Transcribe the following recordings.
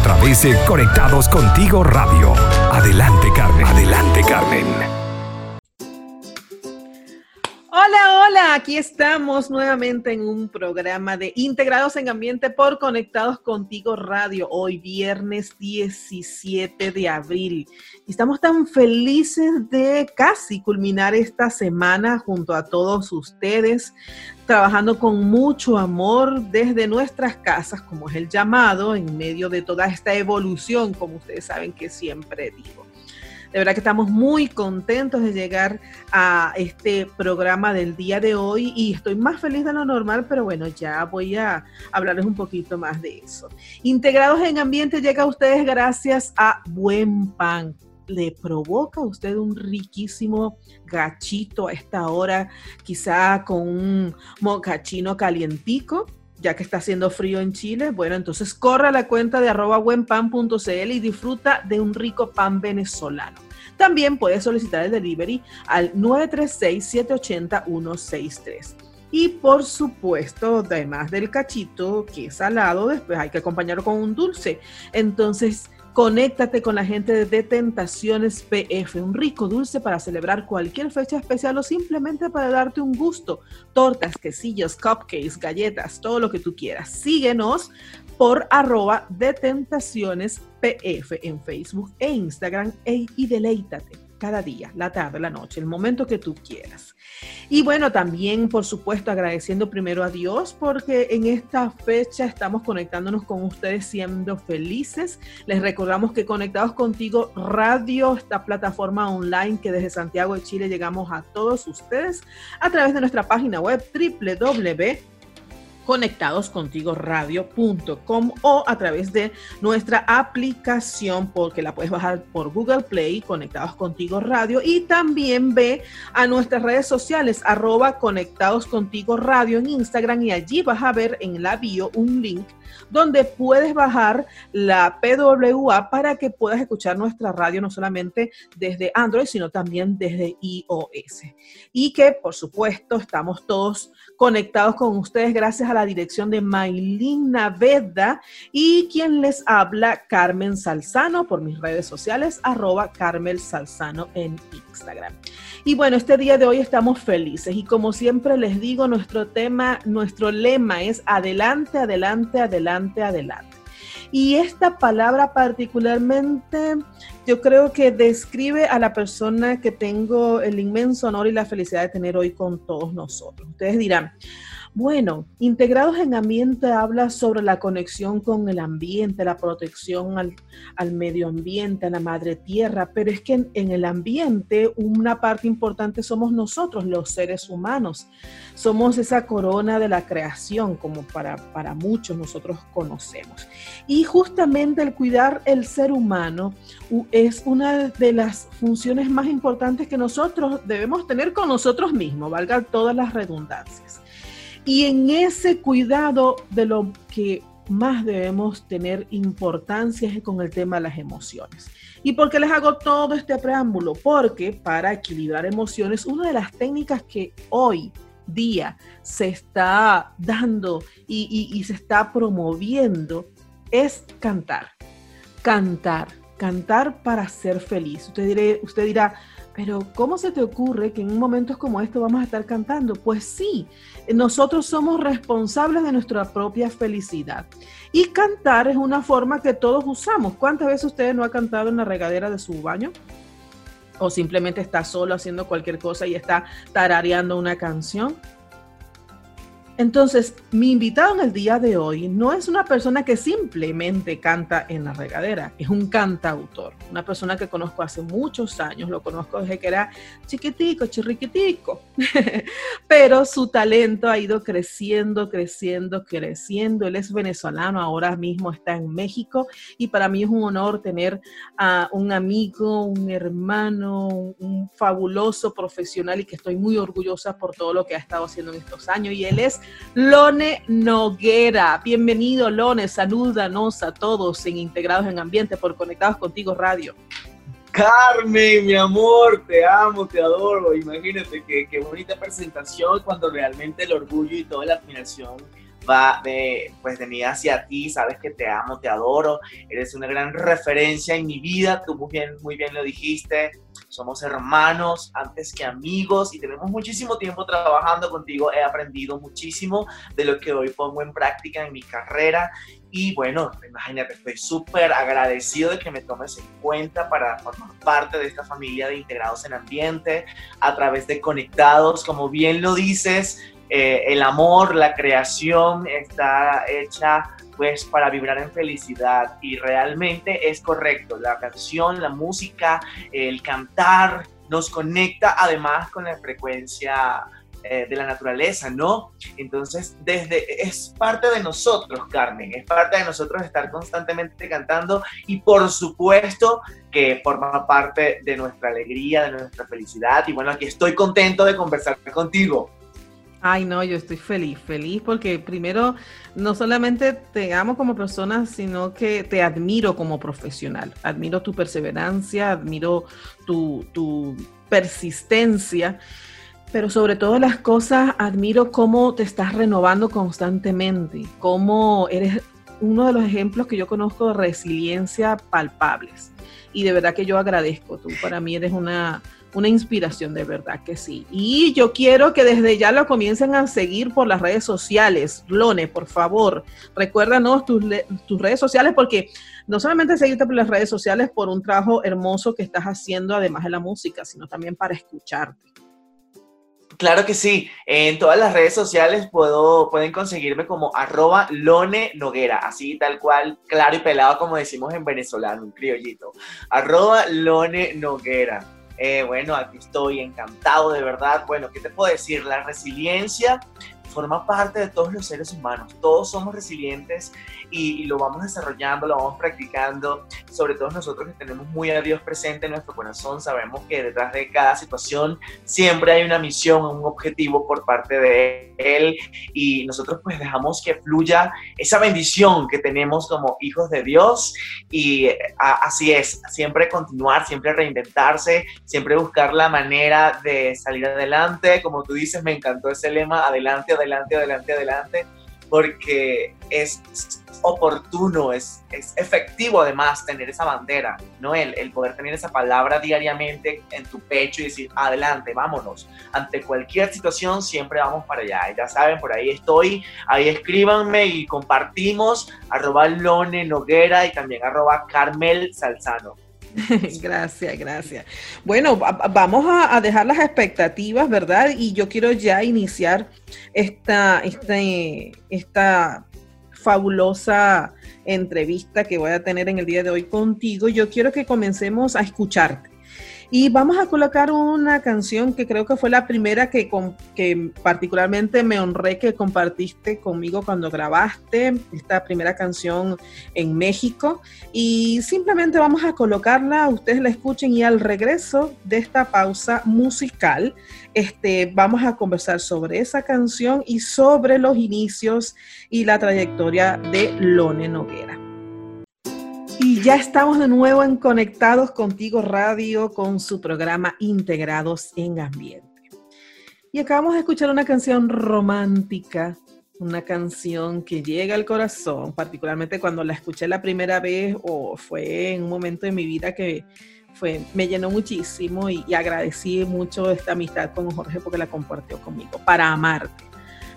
a través de Conectados Contigo Radio. Adelante Carmen, adelante Carmen. Hola, hola, aquí estamos nuevamente en un programa de Integrados en Ambiente por Conectados Contigo Radio, hoy viernes 17 de abril. Estamos tan felices de casi culminar esta semana junto a todos ustedes, trabajando con mucho amor desde nuestras casas, como es el llamado, en medio de toda esta evolución, como ustedes saben que siempre digo. De verdad que estamos muy contentos de llegar a este programa del día de hoy y estoy más feliz de lo normal, pero bueno, ya voy a hablarles un poquito más de eso. Integrados en Ambiente llega a ustedes gracias a Buen Pan le provoca a usted un riquísimo gachito a esta hora, quizá con un mocachino calientico, ya que está haciendo frío en Chile. Bueno, entonces corra a la cuenta de arroba y disfruta de un rico pan venezolano. También puedes solicitar el delivery al 936-780-163. Y por supuesto, además del cachito que es salado, después hay que acompañarlo con un dulce. Entonces, Conéctate con la gente de Tentaciones PF, un rico dulce para celebrar cualquier fecha especial o simplemente para darte un gusto. Tortas, quesillos, cupcakes, galletas, todo lo que tú quieras. Síguenos por arroba de Tentaciones PF en Facebook e Instagram e, y deleítate cada día, la tarde, la noche, el momento que tú quieras. Y bueno, también, por supuesto, agradeciendo primero a Dios porque en esta fecha estamos conectándonos con ustedes siendo felices. Les recordamos que Conectados Contigo Radio, esta plataforma online que desde Santiago de Chile llegamos a todos ustedes a través de nuestra página web www conectadoscontigoradio.com o a través de nuestra aplicación porque la puedes bajar por Google Play, Conectados Contigo Radio y también ve a nuestras redes sociales arroba Conectados Contigo Radio en Instagram y allí vas a ver en la bio un link donde puedes bajar la PWA para que puedas escuchar nuestra radio no solamente desde Android, sino también desde iOS. Y que, por supuesto, estamos todos conectados con ustedes gracias a la dirección de Maylin Naveda y quien les habla, Carmen Salzano, por mis redes sociales, arroba Carmel Salzano en Instagram. Y bueno, este día de hoy estamos felices y como siempre les digo, nuestro tema, nuestro lema es adelante, adelante, adelante, adelante. Y esta palabra particularmente yo creo que describe a la persona que tengo el inmenso honor y la felicidad de tener hoy con todos nosotros. Ustedes dirán, bueno, Integrados en Ambiente habla sobre la conexión con el ambiente, la protección al, medio ambiente, a la madre tierra, pero es que en, el ambiente una parte importante somos nosotros, los seres humanos. Somos esa corona de la creación, como para, para muchos nosotros conocemos. Y justamente el cuidar el ser humano es una de las funciones más importantes que nosotros debemos tener con nosotros mismos, valga todas las redundancias. Y en ese cuidado de lo que más debemos tener importancia es con el tema de las emociones. ¿Y por qué les hago todo este preámbulo? Porque para equilibrar emociones, una de las técnicas que hoy día se está dando y, se está promoviendo es cantar. Cantar, cantar para ser feliz. Usted, diré, usted dirá, pero ¿cómo se te ocurre que en momentos como estos vamos a estar cantando? Pues sí, nosotros somos responsables de nuestra propia felicidad. Y cantar es una forma que todos usamos. ¿Cuántas veces usted no ha cantado en la regadera de su baño? O simplemente está solo haciendo cualquier cosa y está tarareando una canción. Entonces, mi invitado en el día de hoy no es una persona que simplemente canta en la regadera, es un cantautor, una persona que conozco hace muchos años, lo conozco desde que era chiquitico, chirriquitico, pero su talento ha ido creciendo, creciendo, creciendo. Él es venezolano, ahora mismo está en México y para mí es un honor tener a un amigo, un hermano, un fabuloso profesional y que estoy muy orgullosa por todo lo que ha estado haciendo en estos años y él es Lone Noguera. Bienvenido, Lone. Salúdanos a todos en Integrados en Ambiente por Conectados Contigo Radio. Carmen, mi amor, te amo, te adoro. Imagínate qué, qué bonita presentación cuando realmente el orgullo y toda la admiración va de, pues de mí hacia ti, sabes que te amo, te adoro, eres una gran referencia en mi vida, tú muy bien, muy bien lo dijiste, somos hermanos antes que amigos y tenemos muchísimo tiempo trabajando contigo, he aprendido muchísimo de lo que hoy pongo en práctica en mi carrera. Y bueno, imagínate, estoy súper agradecido de que me tomes en cuenta para formar parte de esta familia de integrados en ambiente a través de conectados, como bien lo dices, eh, el amor, la creación está hecha pues para vibrar en felicidad y realmente es correcto. La canción, la música, el cantar nos conecta además con la frecuencia eh, de la naturaleza, ¿no? Entonces, desde es parte de nosotros, Carmen, es parte de nosotros estar constantemente cantando y por supuesto que forma parte de nuestra alegría, de nuestra felicidad y bueno, aquí estoy contento de conversar contigo. Ay, no, yo estoy feliz, feliz porque primero no solamente te amo como persona, sino que te admiro como profesional. Admiro tu perseverancia, admiro tu, tu persistencia, pero sobre todas las cosas admiro cómo te estás renovando constantemente, cómo eres uno de los ejemplos que yo conozco de resiliencia palpables. Y de verdad que yo agradezco, tú para mí eres una una inspiración de verdad que sí. Y yo quiero que desde ya lo comiencen a seguir por las redes sociales. Lone, por favor, recuérdanos tus, tus redes sociales porque no solamente seguirte por las redes sociales por un trabajo hermoso que estás haciendo además de la música, sino también para escucharte. Claro que sí. En todas las redes sociales puedo, pueden conseguirme como arroba Lone Noguera, así tal cual, claro y pelado como decimos en venezolano, un criollito. Arroba Lone Noguera. Eh, bueno, aquí estoy encantado de verdad. Bueno, ¿qué te puedo decir? La resiliencia forma parte de todos los seres humanos. Todos somos resilientes y, lo vamos desarrollando, lo vamos practicando. Sobre todo nosotros que tenemos muy a Dios presente en nuestro corazón, sabemos que detrás de cada situación siempre hay una misión, un objetivo por parte de Él y nosotros pues dejamos que fluya esa bendición que tenemos como hijos de Dios y así es, siempre continuar, siempre reinventarse, siempre buscar la manera de salir adelante. Como tú dices, me encantó ese lema, adelante, adelante, adelante, adelante, porque es oportuno, es, es efectivo además tener esa bandera, ¿no? El, el poder tener esa palabra diariamente en tu pecho y decir, adelante, vámonos. Ante cualquier situación siempre vamos para allá. ya saben, por ahí estoy, ahí escríbanme y compartimos, arroba Lone Noguera y también arroba Carmel Salzano. gracias, gracias. Bueno, vamos a, dejar las expectativas, ¿verdad? Y yo quiero ya iniciar esta, esta, esta fabulosa entrevista que voy a tener en el día de hoy contigo. Yo quiero que comencemos a escucharte. Y vamos a colocar una canción que creo que fue la primera que, que particularmente me honré que compartiste conmigo cuando grabaste esta primera canción en México. Y simplemente vamos a colocarla, ustedes la escuchen y al regreso de esta pausa musical, este, vamos a conversar sobre esa canción y sobre los inicios y la trayectoria de Lone Noguera. Y ya estamos de nuevo en Conectados Contigo Radio con su programa Integrados en Ambiente. Y acabamos de escuchar una canción romántica, una canción que llega al corazón, particularmente cuando la escuché la primera vez o fue en un momento de mi vida que fue, me llenó muchísimo y, agradecí mucho esta amistad con Jorge porque la compartió conmigo. Para amarte.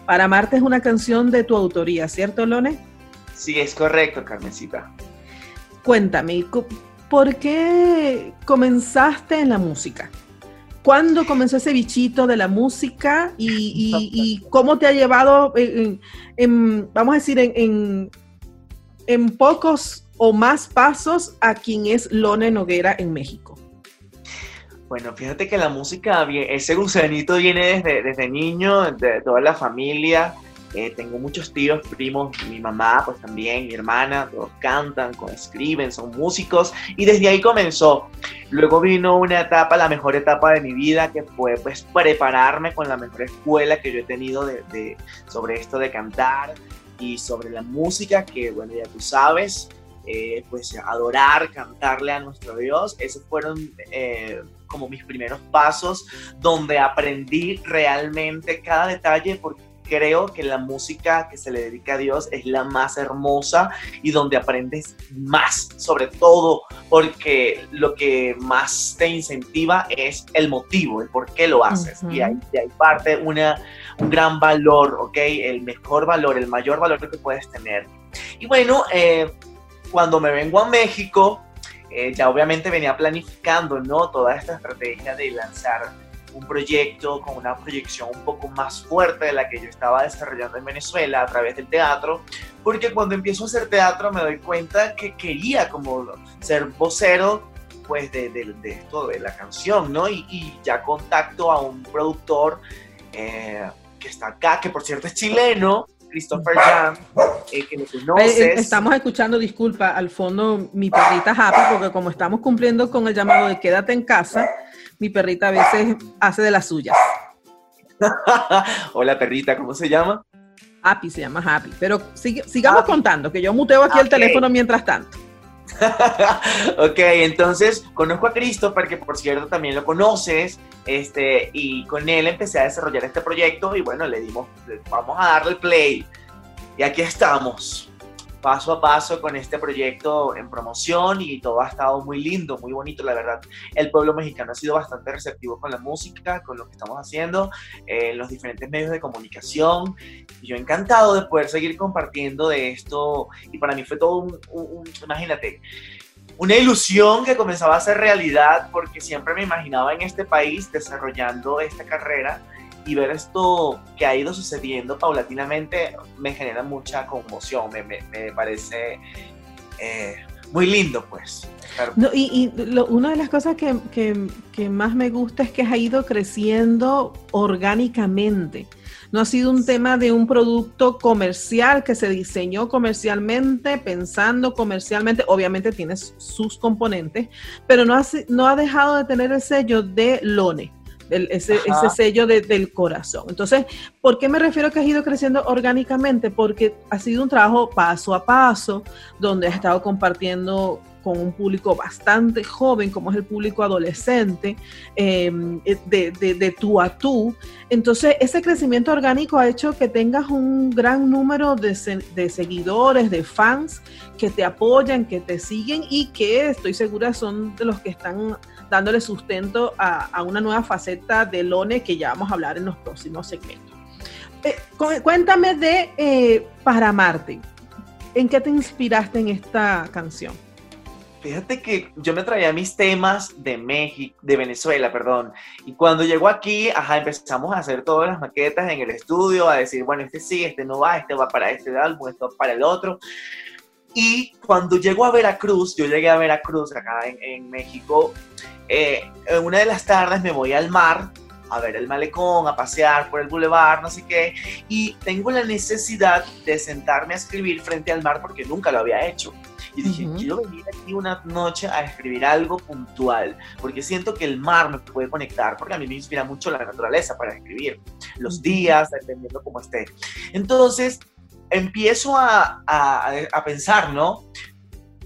Para amarte es una canción de tu autoría, ¿cierto, Lone? Sí, es correcto, Carmencita. Cuéntame, ¿por qué comenzaste en la música? ¿Cuándo comenzó ese bichito de la música y, cómo te ha llevado, en, vamos a decir, en, pocos o más pasos a quien es Lone Noguera en México? Bueno, fíjate que la música, ese gusanito viene desde, desde niño, de toda la familia. Eh, tengo muchos tíos, primos, mi mamá, pues también, mi hermana, todos cantan, escriben, son músicos y desde ahí comenzó. Luego vino una etapa, la mejor etapa de mi vida, que fue pues prepararme con la mejor escuela que yo he tenido de, sobre esto de cantar y sobre la música, que bueno, ya tú sabes, eh, pues adorar, cantarle a nuestro Dios. Esos fueron eh, como mis primeros pasos donde aprendí realmente cada detalle porque creo que la música que se le dedica a Dios es la más hermosa y donde aprendes más, sobre todo porque lo que más te incentiva es el motivo, el por qué lo haces. Y ahí, parte una, un gran valor, ¿ok? El mejor valor, el mayor valor que puedes tener. Y bueno, eh, cuando me vengo a México, eh, ya obviamente venía planificando, ¿no? Toda esta estrategia de lanzar un proyecto con una proyección un poco más fuerte de la que yo estaba desarrollando en Venezuela a través del teatro, porque cuando empiezo a hacer teatro me doy cuenta que quería como ser vocero pues de, de, esto, de la canción, ¿no? Y, ya contacto a un productor eh, que está acá, que por cierto es chileno, Christopher Jan, eh, que lo conoces. Eh, estamos escuchando, disculpa, al fondo mi perrita Happy, porque como estamos cumpliendo con el llamado de quédate en casa, mi perrita a veces hace de las suyas. Hola perrita, ¿cómo se llama? Happy, se llama Happy. Pero sigamos contando, que yo muteo aquí el teléfono mientras tanto. ok, entonces conozco a Christopher, que por cierto también lo conoces, este, y con él empecé a desarrollar este proyecto y bueno, le dimos, vamos a darle play. Y aquí estamos paso a paso con este proyecto en promoción y todo ha estado muy lindo, muy bonito, la verdad. El pueblo mexicano ha sido bastante receptivo con la música, con lo que estamos haciendo, eh, los diferentes medios de comunicación. Yo encantado de poder seguir compartiendo de esto y para mí fue todo un imagínate, una ilusión que comenzaba a ser realidad porque siempre me imaginaba en este país desarrollando esta carrera y ver esto que ha ido sucediendo paulatinamente me genera mucha conmoción, me, me, parece eh, muy lindo, pues. y, una de las cosas que, que, que, más me gusta es que ha ido creciendo orgánicamente. No ha sido un tema de un producto comercial que se diseñó comercialmente, pensando comercialmente. Obviamente tiene sus componentes, pero no ha, no ha dejado de tener el sello de Lone ese, sello del corazón. Entonces, ¿por qué me refiero que has ido creciendo orgánicamente? Porque ha sido un trabajo paso a paso, donde has estado compartiendo con un público bastante joven, como es el público adolescente, em, de, de, tú a tú. Entonces, ese crecimiento orgánico ha hecho que tengas un gran número de, de, seguidores, de fans que te apoyan, que te siguen y que estoy segura son de los que están dándole sustento a, una nueva faceta de Lone que ya vamos a hablar en los próximos segmentos. Eh, cuéntame de eh, Para Marte. ¿En qué te inspiraste en esta canción? Fíjate que yo me traía mis temas de México, de Venezuela, perdón. Y cuando llegó aquí, ajá, empezamos a hacer todas las maquetas en el estudio, a decir, bueno, este sí, este no va, este va para este álbum, esto va para el otro. Y cuando llego a Veracruz, yo llegué a Veracruz, acá en, México, eh, en una de las tardes me voy al mar a ver el malecón, a pasear por el bulevar, no sé qué, y tengo la necesidad de sentarme a escribir frente al mar porque nunca lo había hecho. Y dije, quiero venir aquí una noche a escribir algo puntual, porque siento que el mar me puede conectar, porque a mí me inspira mucho la naturaleza para escribir, los días, dependiendo cómo esté. Entonces, empiezo a, a, pensar, ¿no?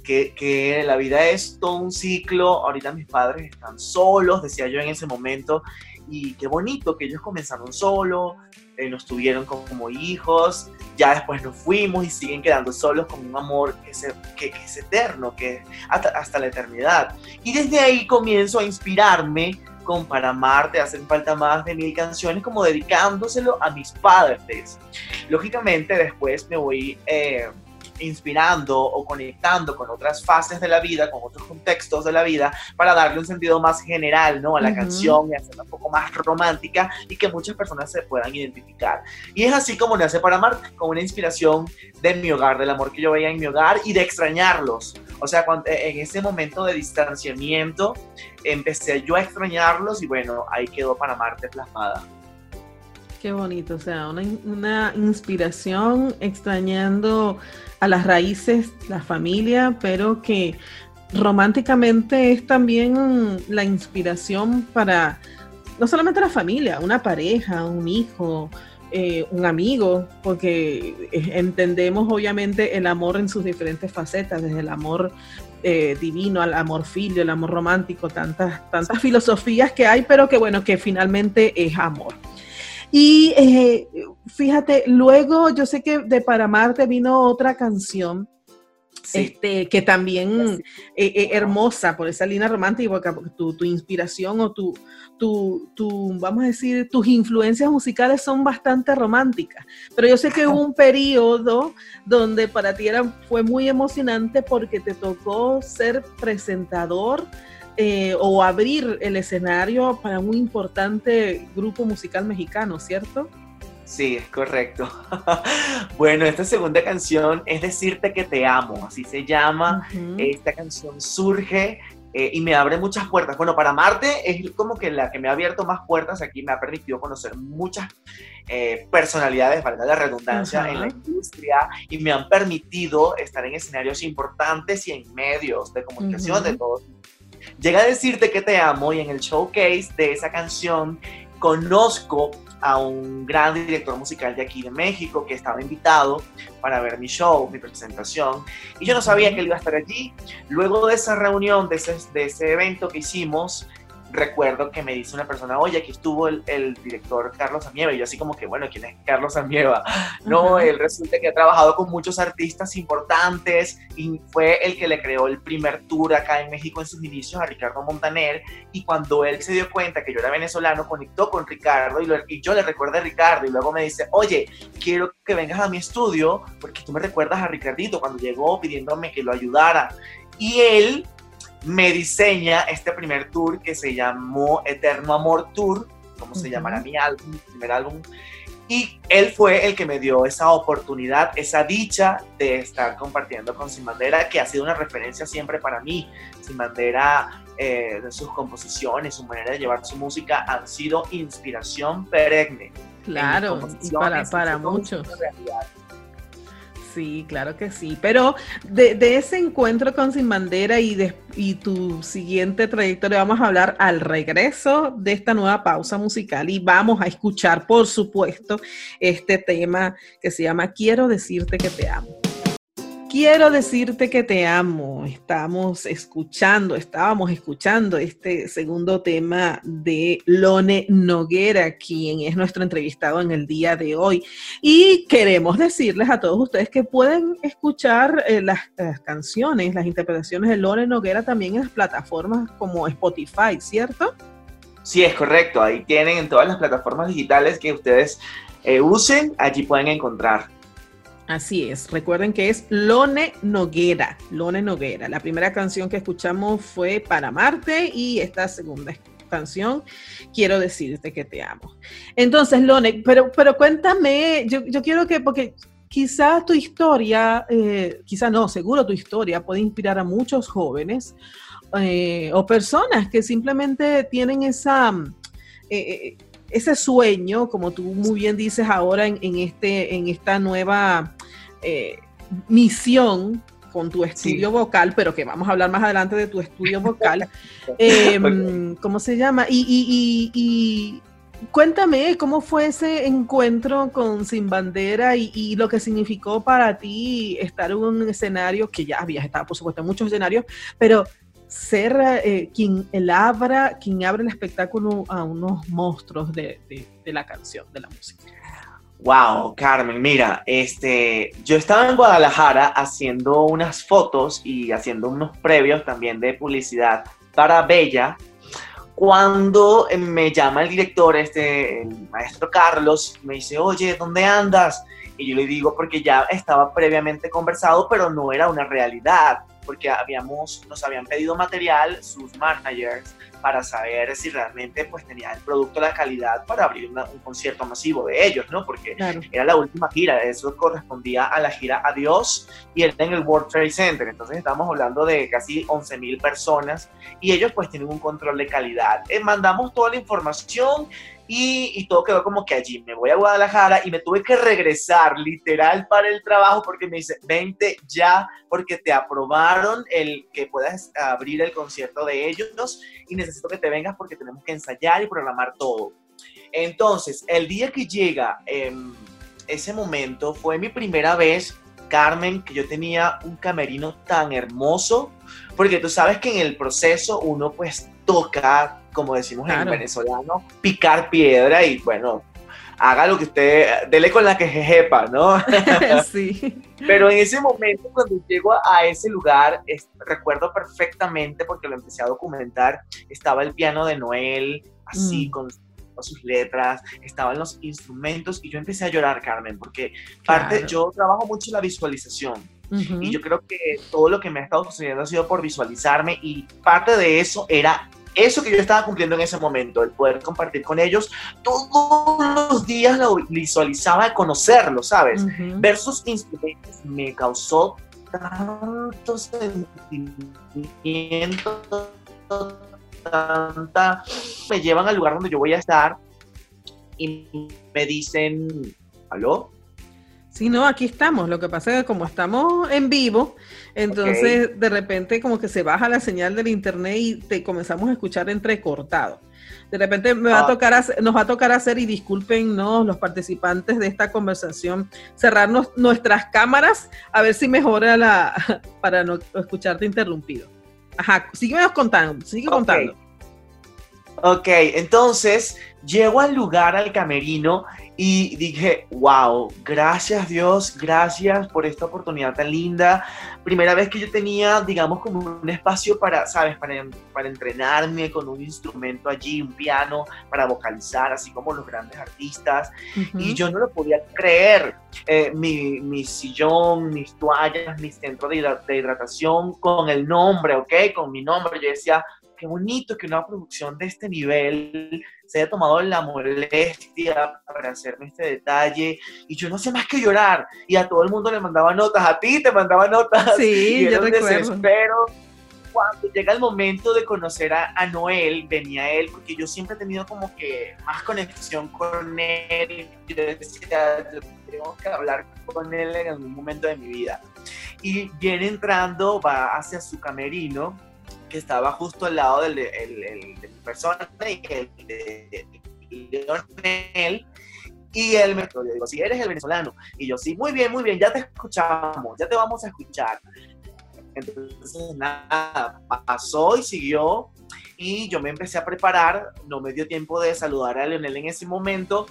Que, que, la vida es todo un ciclo. Ahorita mis padres están solos, decía yo en ese momento, y qué bonito que ellos comenzaron solos, eh, nos tuvieron como hijos, ya después nos fuimos y siguen quedando solos con un amor que, se, que, es eterno, que hasta, hasta la eternidad. Y desde ahí comienzo a inspirarme con Para amarte hacen falta más de mil canciones, como dedicándoselo a mis padres. Lógicamente después me voy eh, inspirando o conectando con otras fases de la vida, con otros contextos de la vida, para darle un sentido más general, ¿no? A la canción y hacerla un poco más romántica y que muchas personas se puedan identificar. Y es así como nace para amar, con una inspiración de mi hogar, del amor que yo veía en mi hogar y de extrañarlos. O sea, cuando, en ese momento de distanciamiento, empecé yo a extrañarlos y bueno, ahí quedó para amarte plasmada. Qué bonito, o sea, una, inspiración extrañando a las raíces, la familia, pero que románticamente es también la inspiración para no solamente la familia, una pareja, un hijo, eh, un amigo, porque entendemos obviamente el amor en sus diferentes facetas, desde el amor eh, divino al amor filio, el amor romántico, tantas, tantas filosofías que hay, pero que bueno, que finalmente es amor. Y eh, fíjate, luego yo sé que de Para Marte vino otra canción. Este, que también es eh, hermosa por esa línea romántica, tu, tu inspiración o tu, tu, tu, vamos a decir, tus influencias musicales son bastante románticas. Pero yo sé que hubo un periodo donde para ti era, fue muy emocionante porque te tocó ser presentador eh, o abrir el escenario para un importante grupo musical mexicano, ¿cierto? Sí, es correcto. bueno, esta segunda canción es Decirte que te amo, así se llama. Esta canción surge eh, y me abre muchas puertas. Bueno, para Marte es como que la que me ha abierto más puertas aquí, me ha permitido conocer muchas eh, personalidades, valga la redundancia, en la industria y me han permitido estar en escenarios importantes y en medios de comunicación de todos Llega a decirte que te amo y en el showcase de esa canción conozco a un gran director musical de aquí de México que estaba invitado para ver mi show, mi presentación, y yo no sabía que él iba a estar allí. Luego de esa reunión, de ese, de ese evento que hicimos, recuerdo que me dice una persona, oye, aquí estuvo el, director Carlos Amieva, y yo así como que, bueno, ¿quién es Carlos Amieva? No, él resulta que ha trabajado con muchos artistas importantes y fue el que le creó el primer tour acá en México en sus inicios a Ricardo Montaner, y cuando él se dio cuenta que yo era venezolano, conectó con Ricardo, y, y yo le recuerdo a Ricardo, y luego me dice, oye, quiero que vengas a mi estudio, porque tú me recuerdas a Ricardito cuando llegó pidiéndome que lo ayudara. Y él me diseña este primer tour que se llamó Eterno Amor Tour, como se llamará mi álbum, mi primer álbum. Y él fue el que me dio esa oportunidad, esa dicha de estar compartiendo con Sin Bandera, que ha sido una referencia siempre para mí. Sin Bandera, eh, sus composiciones, su manera de llevar su música han sido inspiración perenne. Claro, y para, para muchos. Sí, claro que sí. Pero de, ese encuentro con Sin Bandera y, y tu siguiente trayectoria vamos a hablar al regreso de esta nueva pausa musical y vamos a escuchar, por supuesto, este tema que se llama Quiero decirte que te amo. Quiero decirte que te amo. Estamos escuchando, estábamos escuchando este segundo tema de Lone Noguera, quien es nuestro entrevistado en el día de hoy. Y queremos decirles a todos ustedes que pueden escuchar eh, las, canciones, las interpretaciones de Lone Noguera también en las plataformas como Spotify, ¿cierto? Sí, es correcto. Ahí tienen en todas las plataformas digitales que ustedes eh, usen, allí pueden encontrar Así es, recuerden que es Lone Noguera, Lone Noguera. La primera canción que escuchamos fue Para Marte y esta segunda canción, Quiero decirte que te amo. Entonces, Lone, pero, pero cuéntame, yo, quiero que, porque quizá tu historia, eh, quizá no, seguro tu historia puede inspirar a muchos jóvenes eh, o personas que simplemente tienen esa... Eh, ese sueño, como tú muy bien dices ahora en, este, en esta nueva eh, misión con tu estudio vocal, pero que vamos a hablar más adelante de tu estudio vocal. Em, ¿Cómo se llama? Y, cuéntame cómo fue ese encuentro con Sin Bandera y, lo que significó para ti estar en un escenario que ya habías estado, por supuesto, en muchos escenarios, pero ser eh, quien el abra, quien abre el espectáculo a unos monstruos de, de la canción, de la música. Wow, Carmen, mira, este, yo estaba en Guadalajara haciendo unas fotos y haciendo unos previos también de publicidad para Bella, cuando eh, me llama el director, este, el maestro Carlos, me dice, oye, ¿dónde andas? Y yo le digo, porque ya estaba previamente conversado, pero no era una realidad, porque habíamos, nos habían pedido material sus managers para saber si realmente pues tenía el producto la calidad para abrir un concierto masivo de ellos, ¿no? Porque era la última gira, eso correspondía a la gira Adiós y era en el World Trade Center, entonces estamos hablando de casi 11 mil personas y ellos pues tienen un control de calidad. Eh, mandamos toda la información y, todo quedó como que allí me voy a Guadalajara y me tuve que regresar literal para el trabajo porque me dice, vente ya porque te aprobaron el que puedas abrir el concierto de ellos y necesito que te vengas porque tenemos que ensayar y programar todo. Entonces, el día que llega em, ese momento fue mi primera vez, Carmen, que yo tenía un camerino tan hermoso, porque tú sabes que en el proceso uno pues toca como decimos en venezolano, picar piedra y bueno, haga lo que usted, dele con la que jejepa, ¿no? sí. Pero en ese momento, cuando llego a ese lugar, recuerdo perfectamente, porque lo empecé a documentar, estaba el piano de Noel, así, mm. con sus letras, estaban los instrumentos, y yo empecé a llorar, Carmen, porque parte, yo trabajo mucho la visualización. Y yo creo que todo lo que me ha estado sucediendo ha sido por visualizarme y parte de eso era eso que yo estaba cumpliendo en ese momento, el poder compartir con ellos, todos los días lo visualizaba, conocerlo, ¿sabes? Ver sus instrumentos me causó tanto sentimiento, tanta... Me llevan al lugar donde yo voy a estar y me dicen, ¿aló? Sí, no, aquí estamos. Lo que pasa es que como estamos en vivo, entonces de repente como que se baja la señal del internet y te comenzamos a escuchar entrecortado. De repente me va a ah. tocar nos va a tocar hacer, y discúlpenos los participantes de esta conversación, cerrarnos nuestras cámaras a ver si mejora la para no escucharte interrumpido. Ajá, síguenos contando, sigue contando. Ok, entonces llego al lugar, al camerino, y dije, wow, gracias Dios, gracias por esta oportunidad tan linda. Primera vez que yo tenía, digamos, como un espacio para, ¿sabes? Para, para entrenarme con un instrumento allí, un piano, para vocalizar, así como los grandes artistas. Y yo no lo podía creer. Eh, mi, mi, sillón, mis toallas, mi centro de, de hidratación con el nombre, ¿ok? Con mi nombre. Yo decía, qué bonito que una producción de este nivel se haya tomado la molestia para hacerme este detalle. Y yo no sé más que llorar. Y a todo el mundo le mandaba notas, a ti te mandaba notas. Sí, y yo desespero. Cuando llega el momento de conocer a, a, Noel, venía él, porque yo siempre he tenido como que más conexión con él. Yo decía, tengo que hablar con él en algún momento de mi vida. Y viene entrando, va hacia su camerino que estaba justo al lado del, de persona y el Leonel. Y él me dijo, si eres el venezolano. Y yo, sí, muy bien, muy bien, ya te escuchamos, ya te vamos a escuchar. Entonces, nada, pasó y siguió. Y yo me empecé a preparar, no me dio tiempo de saludar a Leonel en ese momento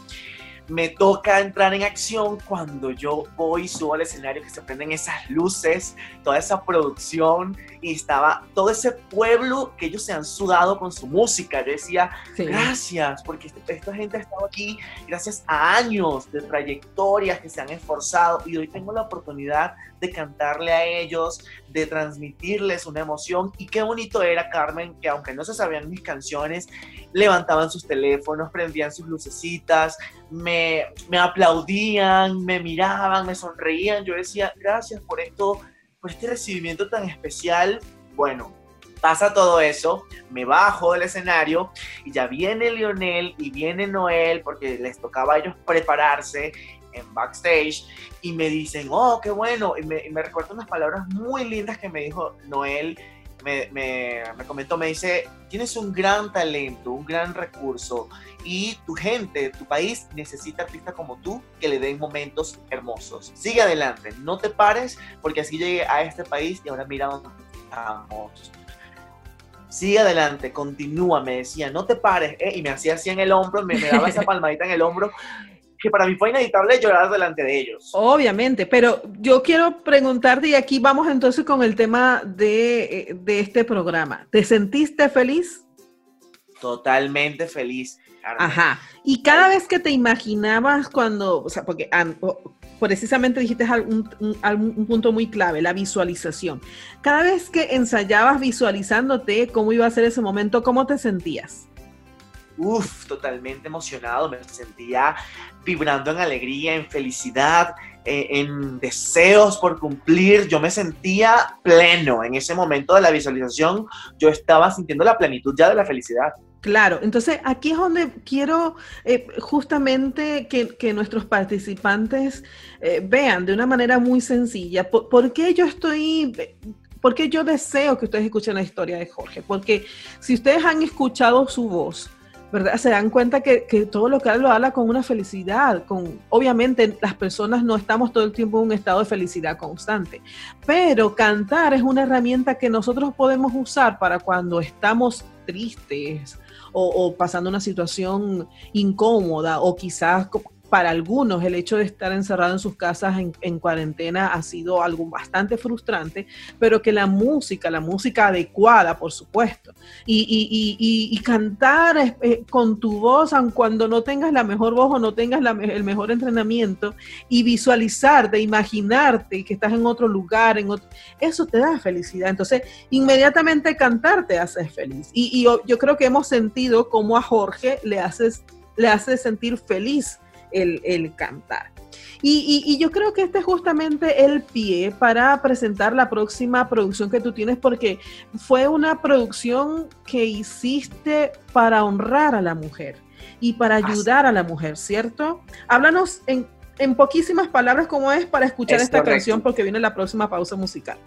me toca entrar en acción cuando yo voy y subo al escenario que se prenden esas luces, toda esa producción y estaba todo ese pueblo que ellos se han sudado con su música. Yo decía, gracias, porque este, esta gente ha estado aquí gracias a años de trayectorias que se han esforzado y hoy tengo la oportunidad de cantarle a ellos, de transmitirles una emoción y qué bonito era Carmen, que aunque no se sabían mis canciones, levantaban sus teléfonos, prendían sus lucecitas, me, me aplaudían, me miraban, me sonreían. Yo decía, gracias por esto, por este recibimiento tan especial. Bueno, pasa todo eso, me bajo del escenario y ya viene Lionel y viene Noel porque les tocaba a ellos prepararse en backstage y me dicen, oh, qué bueno, y me, y me recuerdo unas palabras muy lindas que me dijo Noel me, me, comentó, me dice, tienes un gran talento, un gran recurso y tu gente, tu país necesita artistas como tú que le den momentos hermosos. Sigue adelante, no te pares porque así llegué a este país y ahora mira dónde estamos. Sigue adelante, continúa, me decía, no te pares, eh, y me hacía así en el hombro, me, me daba esa palmadita en el hombro que para mí fue inevitable llorar delante de ellos. Obviamente, pero yo quiero preguntarte, y aquí vamos entonces con el tema de, eh, de este programa. ¿Te sentiste feliz? Totalmente feliz. Ajá. Y cada vez que te imaginabas cuando, o sea, porque precisamente dijiste un, un, punto muy clave, la visualización. Cada vez que ensayabas visualizándote cómo iba a ser ese momento, ¿cómo te sentías? Uf, totalmente emocionado, me sentía vibrando en alegría, en felicidad, eh, en deseos por cumplir. Yo me sentía pleno en ese momento de la visualización. Yo estaba sintiendo la plenitud ya de la felicidad. Claro, entonces aquí es donde quiero eh, justamente que, nuestros participantes eh, vean de una manera muy sencilla por, qué yo estoy porque yo deseo que ustedes escuchen la historia de Jorge, porque si ustedes han escuchado su voz, ¿verdad? Se dan cuenta que, todo lo que habla lo habla con una felicidad, con, obviamente las personas no estamos todo el tiempo en un estado de felicidad constante, pero cantar es una herramienta que nosotros podemos usar para cuando estamos tristes o, pasando una situación incómoda o quizás para algunos el hecho de estar encerrado en sus casas en, cuarentena ha sido algo bastante frustrante, pero que la música, la música adecuada, por supuesto, y, cantar eh, con tu voz, aun cuando no tengas la mejor voz o no tengas el mejor entrenamiento, y visualizar, de imaginarte que estás en otro lugar, en eso te da felicidad. Entonces, inmediatamente cantar te hace feliz. Y, yo creo que hemos sentido cómo a Jorge le haces le hace sentir feliz el, cantar. Y, yo creo que este es justamente el pie para presentar la próxima producción que tú tienes, porque fue una producción que hiciste para honrar a la mujer y para ayudar a la mujer, ¿cierto? Háblanos en, poquísimas palabras cómo es para escuchar esta canción, porque viene la próxima pausa musical.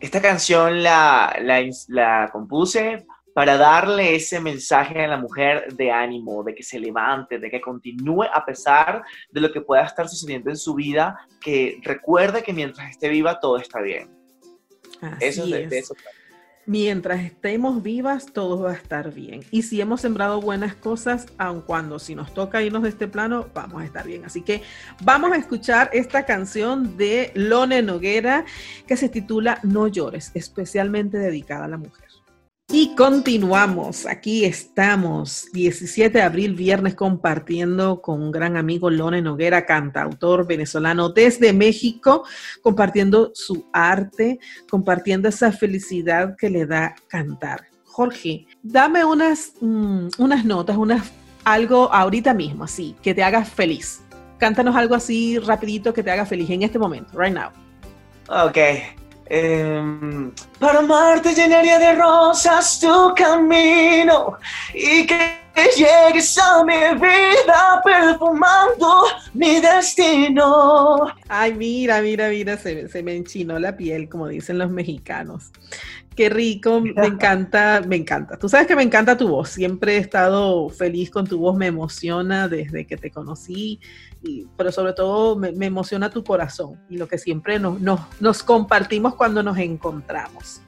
Esta canción la, la, la compuse para darle ese mensaje a la mujer de ánimo, de que se levante, de que continúe a pesar de lo que pueda estar sucediendo en su vida, que recuerde que mientras esté viva todo está bien. eso es. De, eso. Mientras estemos vivas, todo va a estar bien. Y si hemos sembrado buenas cosas, aun cuando si nos toca irnos de este plano, vamos a estar bien. Así que vamos a escuchar esta canción de Lone Noguera que se titula No llores, especialmente dedicada a la mujer. Y continuamos, aquí estamos, 17 de abril, viernes, compartiendo con un gran amigo Lone Noguera, cantautor venezolano desde México, compartiendo su arte, compartiendo esa felicidad que le da cantar. Jorge, dame unas, mm, unas notas, algo ahorita mismo, así, que te haga feliz. Cántanos algo así rapidito que te haga feliz en este momento, right now. Ok. Em, para amarte llenaría de rosas tu camino y que llegues a mi vida perfumando mi destino. Ay, mira, mira, mira, se, se me enchinó la piel, como dicen los mexicanos. Qué rico, me encanta, me encanta. Tú sabes que me encanta tu voz, siempre he estado feliz con tu voz, me emociona desde que te conocí, y, pero sobre todo me, emociona tu corazón y lo que siempre nos, nos, compartimos cuando nos encontramos.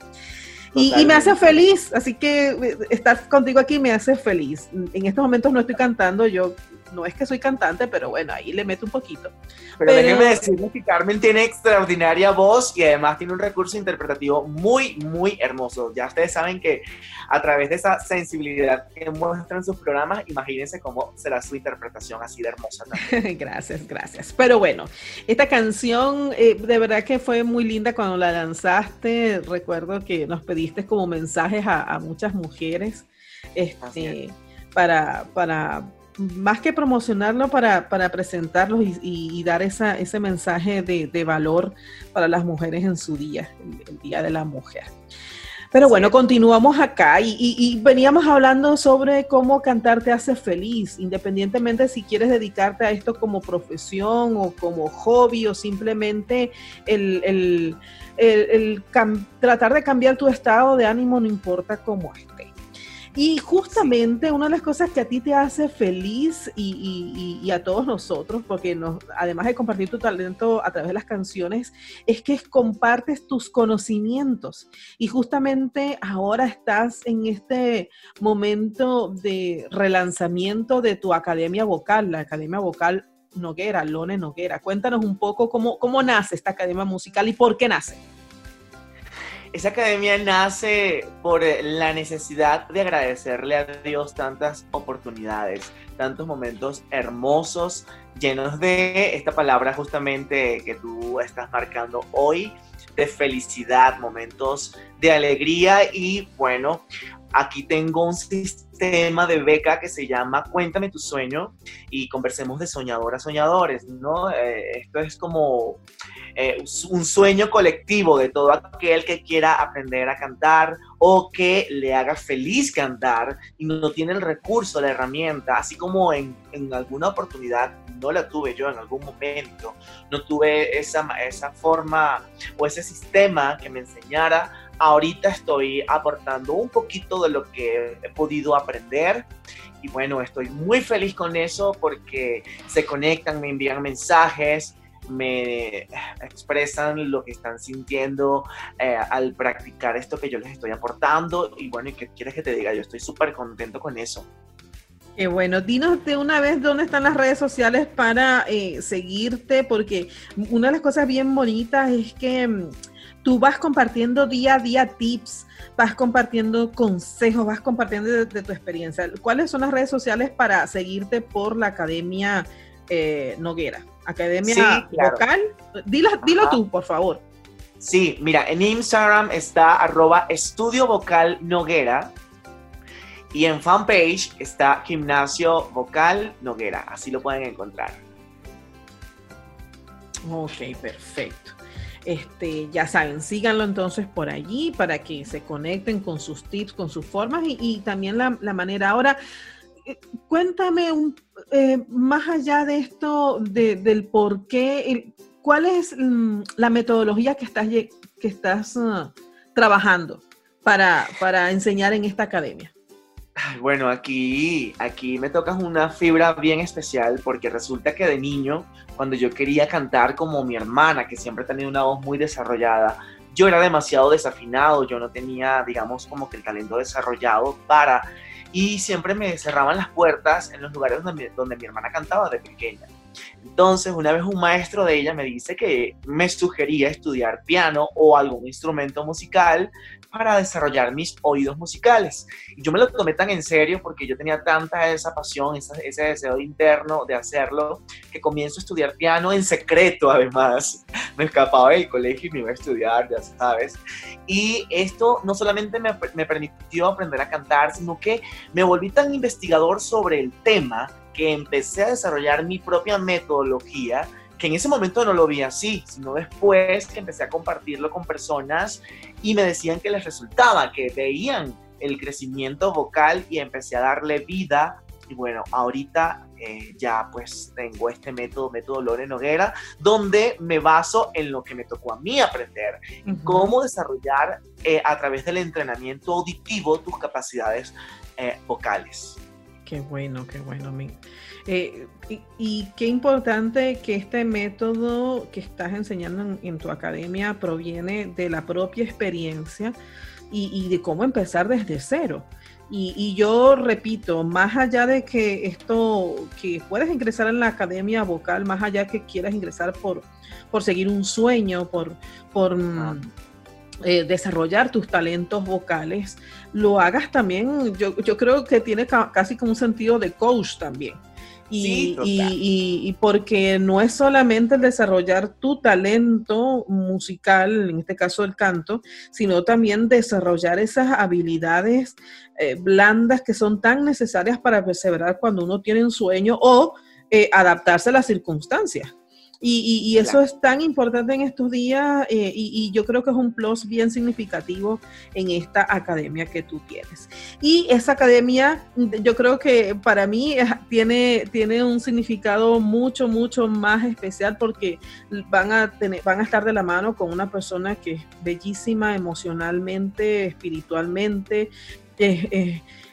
Y, y, me hace feliz, así que eh, estar contigo aquí me hace feliz. En estos momentos no estoy cantando, yo no es que soy cantante, pero bueno, ahí le meto un poquito. Pero, déjenme decirles que Carmen tiene extraordinaria voz y además tiene un recurso interpretativo muy, muy hermoso. Ya ustedes saben que a través de esa sensibilidad que muestran sus programas, imagínense cómo será su interpretación así de hermosa también. gracias, gracias. Pero bueno, esta canción eh, de verdad que fue muy linda cuando la lanzaste. Recuerdo que nos pediste como mensajes a, muchas mujeres. Este, para, para más que promocionarlo para, para presentarlos y, dar esa, ese mensaje de, valor para las mujeres en su día, el, Día de la Mujer. Pero bueno, continuamos acá y, veníamos hablando sobre cómo cantar te hace feliz, independientemente si quieres dedicarte a esto como profesión o como hobby o simplemente el, tratar de cambiar tu estado de ánimo, no importa cómo esté. Y justamente una de las cosas que a ti te hace feliz y, a todos nosotros, porque además de compartir tu talento a través de las canciones, es que compartes tus conocimientos. Y justamente ahora estás en este momento de relanzamiento de tu academia vocal, la Academia Vocal Noguera, Lone Noguera. Cuéntanos un poco cómo, cómo nace esta academia musical y por qué nace. Esa academia nace por la necesidad de agradecerle a Dios tantas oportunidades, tantos momentos hermosos, llenos de esta palabra justamente que tú estás marcando hoy, de felicidad, momentos de alegría y bueno, aquí tengo un sistema de beca que se llama Cuéntame tu sueño y conversemos de soñadoras, soñadores, ¿no? Eh, esto es como eh, un sueño colectivo de todo aquel que quiera aprender a cantar o que le haga feliz cantar y no tiene el recurso, la herramienta, así como en, en alguna oportunidad no la tuve yo en algún momento, no tuve esa, esa forma o ese sistema que me enseñara ahorita estoy aportando un poquito de lo que he podido aprender y bueno, estoy muy feliz con eso porque se conectan, me envían mensajes, me expresan lo que están sintiendo eh, al practicar esto que yo les estoy aportando. Y bueno, ¿y qué quieres que te diga? Yo estoy súper contento con eso. Qué bueno, dinos de una vez dónde están las redes sociales para eh, seguirte, porque una de las cosas bien bonitas es que mm, tú vas compartiendo día a día tips, vas compartiendo consejos, vas compartiendo de, tu experiencia. ¿Cuáles son las redes sociales para seguirte por la Academia eh, Noguera? Academia Vocal. Dilo, dilo tú, por favor. Sí, mira, en Instagram está arroba estudio vocal Noguera y en fanpage está Gimnasio Vocal Noguera. Así lo pueden encontrar. Ok, perfecto. Este, ya saben, síganlo entonces por allí para que se conecten con sus tips, con sus formas y, también la, la manera. Ahora, eh, cuéntame eh, más allá de esto, del por qué, ¿cuál es mm, la metodología que estás, que estás uh, trabajando para, para enseñar en esta academia? Bueno, aquí, aquí me tocas una fibra bien especial porque resulta que de niño, cuando yo quería cantar como mi hermana, que siempre tenido una voz muy desarrollada, yo era demasiado desafinado, yo no tenía, digamos, como que el talento desarrollado para y siempre me cerraban las puertas en los lugares donde mi, hermana cantaba de pequeña. Entonces, una vez un maestro de ella me dice que me sugería estudiar piano o algún instrumento musical para desarrollar mis oídos musicales. Y yo me lo tomé tan en serio porque yo tenía tanta esa pasión, ese deseo interno de hacerlo, que comienzo a estudiar piano en secreto además. Me escapaba del colegio y me iba a estudiar, ya sabes. Y esto no solamente me, permitió aprender a cantar, sino que me volví tan investigador sobre el tema que empecé a desarrollar mi propia metodología que en ese momento no lo vi así, sino después que empecé a compartirlo con personas y me decían que les resultaba, que veían el crecimiento vocal y empecé a darle vida. Y bueno, ahorita eh, ya pues tengo este método, método Lore Noguera, donde me baso en lo que me tocó a mí aprender, cómo desarrollar eh, a través del entrenamiento auditivo tus capacidades eh, vocales. Qué bueno, qué bueno. Eh, y, qué importante que este método que estás enseñando en, tu academia proviene de la propia experiencia y, de cómo empezar desde cero. Y, yo repito, más allá de que esto, que puedes ingresar en la academia vocal, más allá que quieras ingresar por, por seguir un sueño, por, por mm, eh, desarrollar tus talentos vocales, lo hagas también, yo, yo creo que tiene casi como un sentido de coach también. Y, y, porque no es solamente el desarrollar tu talento musical, en este caso el canto, sino también desarrollar esas habilidades eh, blandas que son tan necesarias para perseverar cuando uno tiene un sueño o eh, adaptarse a las circunstancias. Y, eso es tan importante en estos días eh, y, yo creo que es un plus bien significativo en esta academia que tú tienes. Y esa academia, yo creo que para mí tiene, tiene un significado mucho, mucho más especial porque van a, tener, van a estar de la mano con una persona que es bellísima emocionalmente, espiritualmente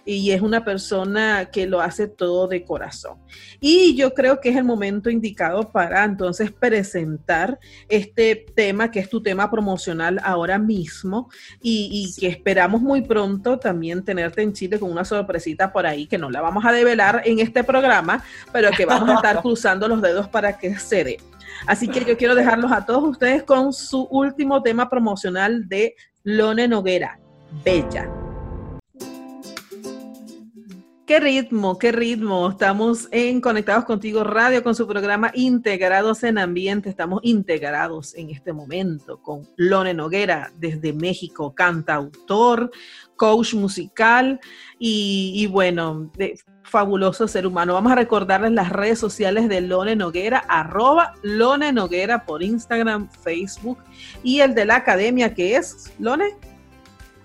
y es una persona que lo hace todo de corazón. Y yo creo que es el momento indicado para entonces presentar este tema, que es tu tema promocional ahora mismo, y, que esperamos muy pronto también tenerte en Chile con una sorpresita por ahí, que no la vamos a develar en este programa, pero que vamos a estar cruzando los dedos para que se dé. Así que yo quiero dejarlos a todos ustedes con su último tema promocional de Lone Noguera, Bella. Qué ritmo, qué ritmo. Estamos en Conectados Contigo Radio con su programa Integrados en Ambiente. Estamos integrados en este momento con Lone Noguera desde México, cantautor, coach musical y, bueno, fabuloso ser humano. Vamos a recordarles las redes sociales de Lone Noguera, arroba Lone Noguera por Instagram, Facebook y el de la academia que es Lone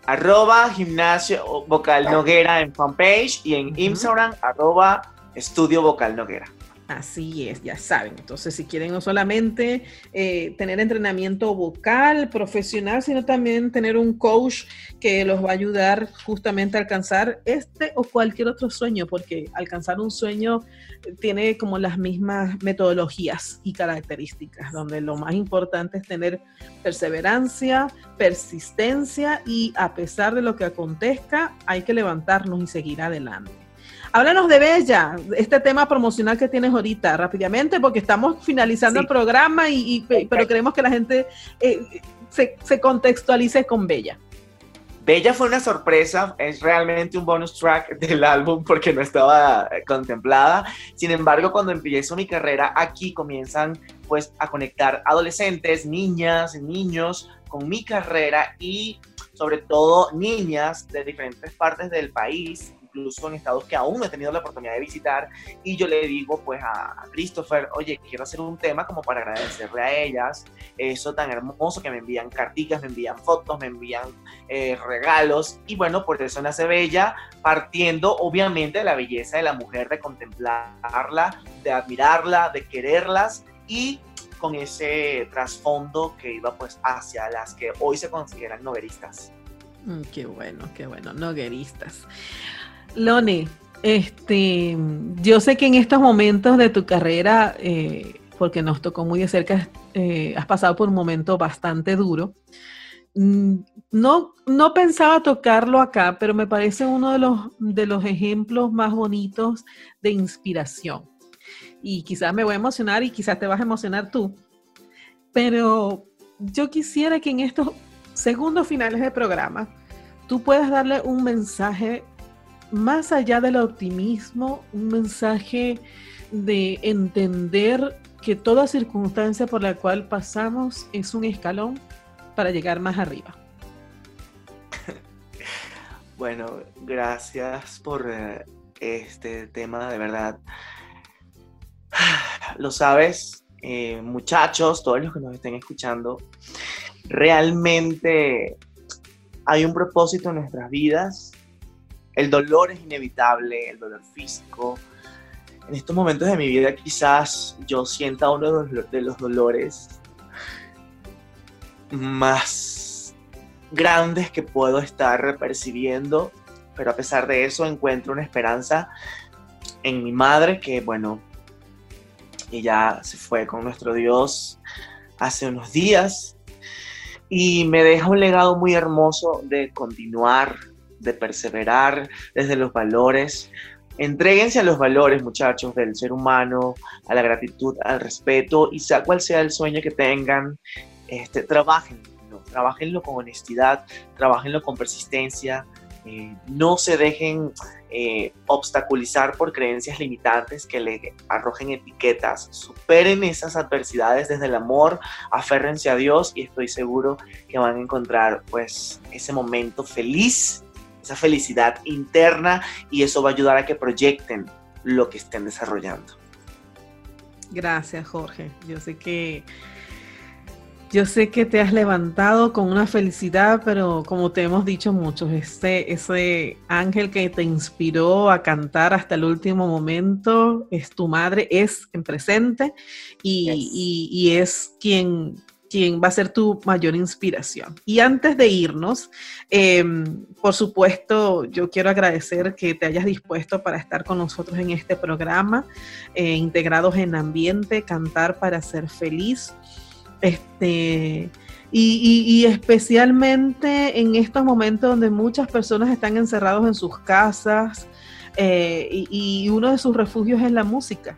arroba gimnasio vocal noguera en fanpage y en Instagram arroba estudio vocal noguera. Así es, ya saben. Entonces, si quieren no solamente eh, tener entrenamiento vocal profesional, sino también tener un coach que los va a ayudar justamente a alcanzar este o cualquier otro sueño, porque alcanzar un sueño tiene como las mismas metodologías y características, donde lo más importante es tener perseverancia, persistencia y a pesar de lo que acontezca, hay que levantarnos y seguir adelante. Háblanos de Bella, este tema promocional que tienes ahorita, rápidamente, porque estamos finalizando el programa, y, pero queremos que la gente eh, se, contextualice con Bella. Bella fue una sorpresa, es realmente un bonus track del álbum porque no estaba eh, contemplada. Sin embargo, cuando empiezo mi carrera aquí comienzan pues a conectar adolescentes, niñas, niños con mi carrera y sobre todo niñas de diferentes partes del país incluso en estados que aún no he tenido la oportunidad de visitar, y yo le digo pues a, Christopher, oye, quiero hacer un tema como para agradecerle a ellas eso tan hermoso que me envían carticas, me envían fotos, me envían eh, regalos, y bueno, por eso nace Bella, partiendo obviamente de la belleza de la mujer, de contemplarla, de admirarla, de quererlas, y con ese trasfondo que iba pues hacia las que hoy se consideran novelistas. Mm, qué bueno, qué bueno, nogueristas. Lone, este, yo sé que en estos momentos de tu carrera, eh, porque nos tocó muy de cerca, eh, has pasado por un momento bastante duro. Mm, no, no pensaba tocarlo acá, pero me parece uno de los, de los ejemplos más bonitos de inspiración. Y quizás me voy a emocionar y quizás te vas a emocionar tú. Pero yo quisiera que en estos segundos finales del programa tú puedas darle un mensaje más allá del optimismo, un mensaje de entender que toda circunstancia por la cual pasamos es un escalón para llegar más arriba. Bueno, gracias por eh, este tema, de verdad. Lo sabes, eh, muchachos, todos los que nos estén escuchando, realmente hay un propósito en nuestras vidas el dolor es inevitable, el dolor físico. En estos momentos de mi vida quizás yo sienta uno de los, dolores más grandes que puedo estar percibiendo, pero a pesar de eso encuentro una esperanza en mi madre que, bueno, ella se fue con nuestro Dios hace unos días y me deja un legado muy hermoso de continuar de perseverar desde los valores. Entréguense a los valores, muchachos, del ser humano, a la gratitud, al respeto, y sea cual sea el sueño que tengan, este, trabajenlo, trabajenlo con honestidad, trabajenlo con persistencia, eh, no se dejen eh, obstaculizar por creencias limitantes que le arrojen etiquetas. Superen esas adversidades desde el amor, aférrense a Dios y estoy seguro que van a encontrar pues ese momento feliz esa felicidad interna y eso va a ayudar a que proyecten lo que estén desarrollando. Gracias, Jorge. Yo sé que yo sé que te has levantado con una felicidad, pero como te hemos dicho muchos, ese, ese ángel que te inspiró a cantar hasta el último momento es tu madre, es en presente y, y es quien quien va a ser tu mayor inspiración. Y antes de irnos, em, por supuesto, yo quiero agradecer que te hayas dispuesto para estar con nosotros en este programa, eh, integrados en ambiente, cantar para ser feliz. Este, y, especialmente en estos momentos donde muchas personas están encerrados en sus casas eh, y, y uno de sus refugios es la música,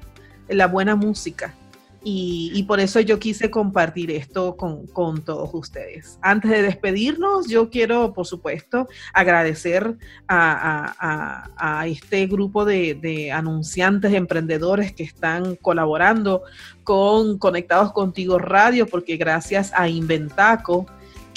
la buena música. Y, por eso yo quise compartir esto con, todos ustedes. Antes de despedirnos, yo quiero, por supuesto, agradecer a, este grupo de, de, anunciantes, emprendedores que están colaborando con Conectados Contigo Radio, porque gracias a Inventaco,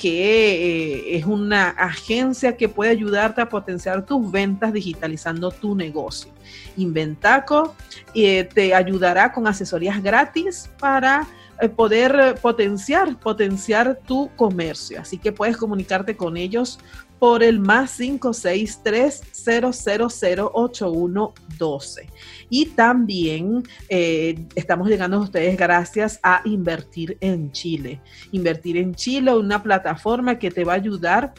que eh, es una agencia que puede ayudarte a potenciar tus ventas digitalizando tu negocio. Inventaco eh, te ayudará con asesorías gratis para eh, poder potenciar, potenciar tu comercio. Así que puedes comunicarte con ellos por el más 563-0008112. Y también eh, estamos llegando a ustedes gracias a Invertir en Chile. Invertir en Chile, una plataforma que te va a ayudar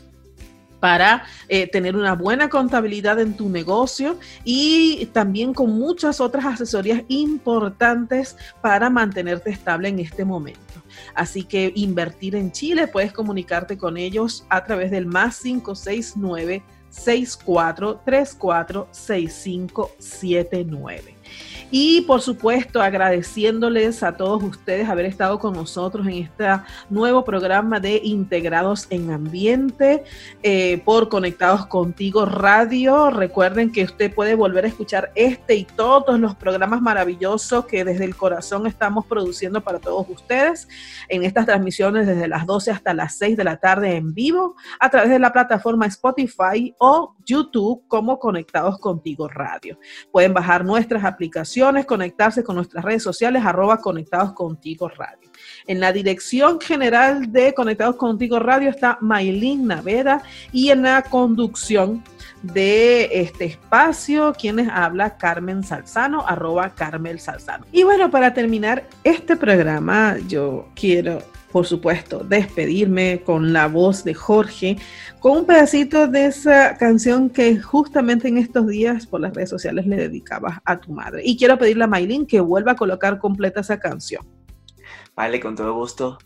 para eh, tener una buena contabilidad en tu negocio y también con muchas otras asesorías importantes para mantenerte estable en este momento. Así que invertir en Chile, puedes comunicarte con ellos a través del más 569 6434 6579. Y por supuesto, agradeciéndoles a todos ustedes haber estado con nosotros en este nuevo programa de Integrados en Ambiente eh, por Conectados Contigo Radio. Recuerden que usted puede volver a escuchar este y todos los programas maravillosos que desde el corazón estamos produciendo para todos ustedes en estas transmisiones desde las 12 hasta las 6 de la tarde en vivo a través de la plataforma Spotify o YouTube como Conectados Contigo Radio. Pueden bajar nuestras aplicaciones conectarse con nuestras redes sociales, arroba Conectados Contigo Radio. En la dirección general de Conectados Contigo Radio está Maylin Naveda y en la conducción de este espacio, quienes habla Carmen Salzano, arroba Carmel Salzano. Y bueno, para terminar este programa, yo quiero por supuesto, despedirme con la voz de Jorge, con un pedacito de esa canción que justamente en estos días por las redes sociales le dedicabas a tu madre. Y quiero pedirle a Maylin que vuelva a colocar completa esa canción. Vale, con todo gusto.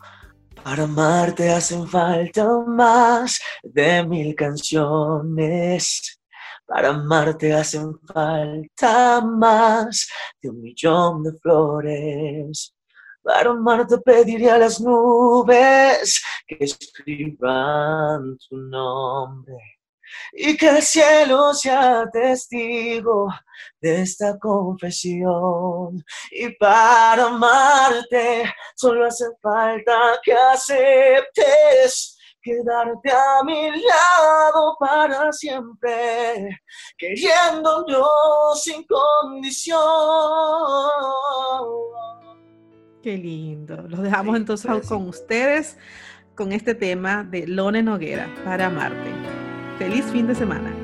Para amarte hacen falta más de mil canciones. Para amarte hacen falta más de un millón de flores. Para amarte pediría a las nubes que escriban tu nombre y que el cielo sea testigo de esta confesión. Y para amarte solo hace falta que aceptes quedarte a mi lado para siempre, queriéndolo sin condición. Qué lindo. Los dejamos entonces con ustedes con este tema de Lone Noguera para amarte. Feliz fin de semana.